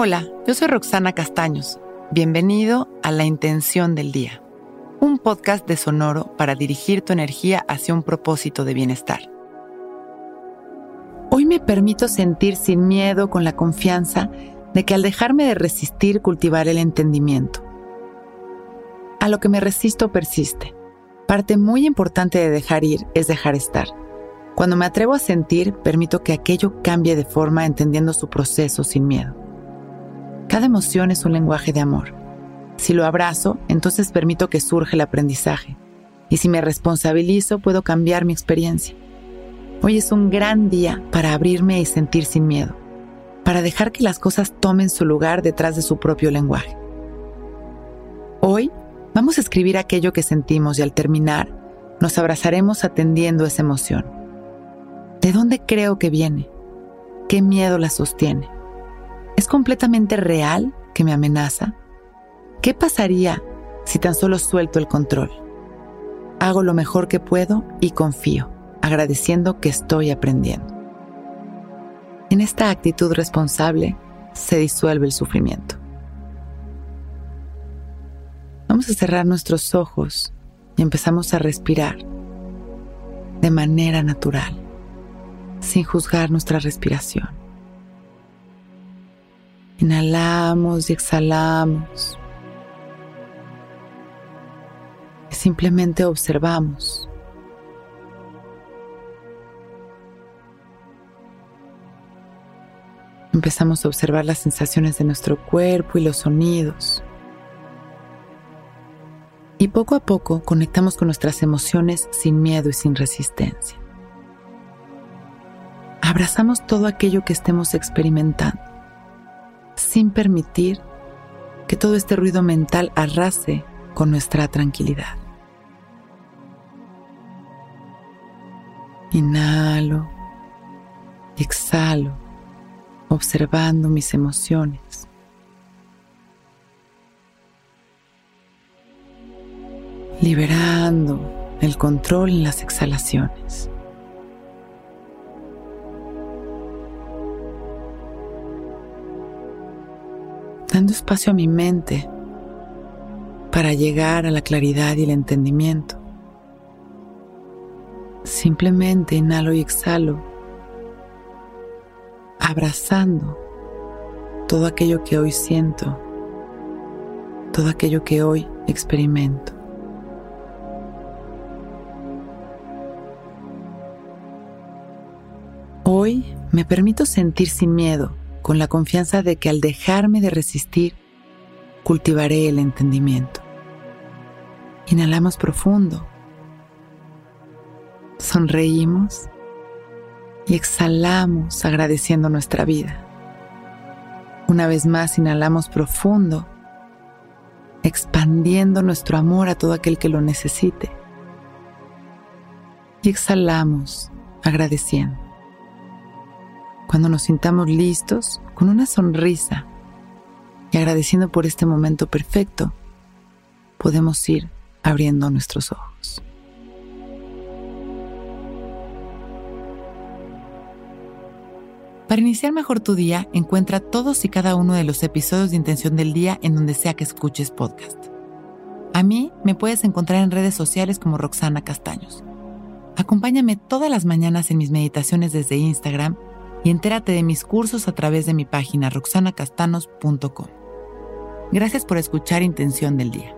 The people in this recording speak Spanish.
Hola, yo soy Roxana Castaños. Bienvenido a La Intención del Día, un podcast de Sonoro para dirigir tu energía hacia un propósito de bienestar. Hoy me permito sentir sin miedo con la confianza de que al dejarme de resistir cultivaré el entendimiento. A lo que me resisto persiste. Parte muy importante de dejar ir es dejar estar. Cuando me atrevo a sentir, permito que aquello cambie de forma entendiendo su proceso sin miedo. Cada emoción es un lenguaje de amor. Si lo abrazo, entonces permito que surja el aprendizaje. Y si me responsabilizo, puedo cambiar mi experiencia. Hoy es un gran día para abrirme y sentir sin miedo, para dejar que las cosas tomen su lugar detrás de su propio lenguaje. Hoy vamos a escribir aquello que sentimos y al terminar nos abrazaremos atendiendo esa emoción. ¿De dónde creo que viene? ¿Qué miedo la sostiene? ¿Es completamente real que me amenaza? ¿Qué pasaría si tan solo suelto el control? Hago lo mejor que puedo y confío, agradeciendo que estoy aprendiendo. En esta actitud responsable se disuelve el sufrimiento. Vamos a cerrar nuestros ojos y empezamos a respirar de manera natural, sin juzgar nuestra respiración. Inhalamos y exhalamos. simplemente observamos. Empezamos a observar las sensaciones de nuestro cuerpo y los sonidos. Y poco a poco conectamos con nuestras emociones sin miedo y sin resistencia. Abrazamos todo aquello que estemos experimentando sin permitir que todo este ruido mental arrase con nuestra tranquilidad. Inhalo, exhalo, observando mis emociones. Liberando el control en las exhalaciones. Dando espacio a mi mente para llegar a la claridad y el entendimiento. Simplemente inhalo y exhalo, abrazando todo aquello que hoy siento, todo aquello que hoy experimento. Hoy me permito sentir sin miedo con la confianza de que al dejarme de resistir, cultivaré el entendimiento. Inhalamos profundo, sonreímos y exhalamos agradeciendo nuestra vida. Una vez más inhalamos profundo, expandiendo nuestro amor a todo aquel que lo necesite. Y exhalamos agradeciendo cuando nos sintamos listos, con una sonrisa y agradeciendo por este momento perfecto, podemos ir abriendo nuestros ojos. Para iniciar mejor tu día, encuentra todos y cada uno de los episodios de Intención del Día en donde sea que escuches podcast. A mí me puedes encontrar en redes sociales como Roxana Castaños. Acompáñame todas las mañanas en mis meditaciones desde Instagram y entérate de mis cursos a través de mi página roxanacastanos.com. Gracias por escuchar Intención del Día.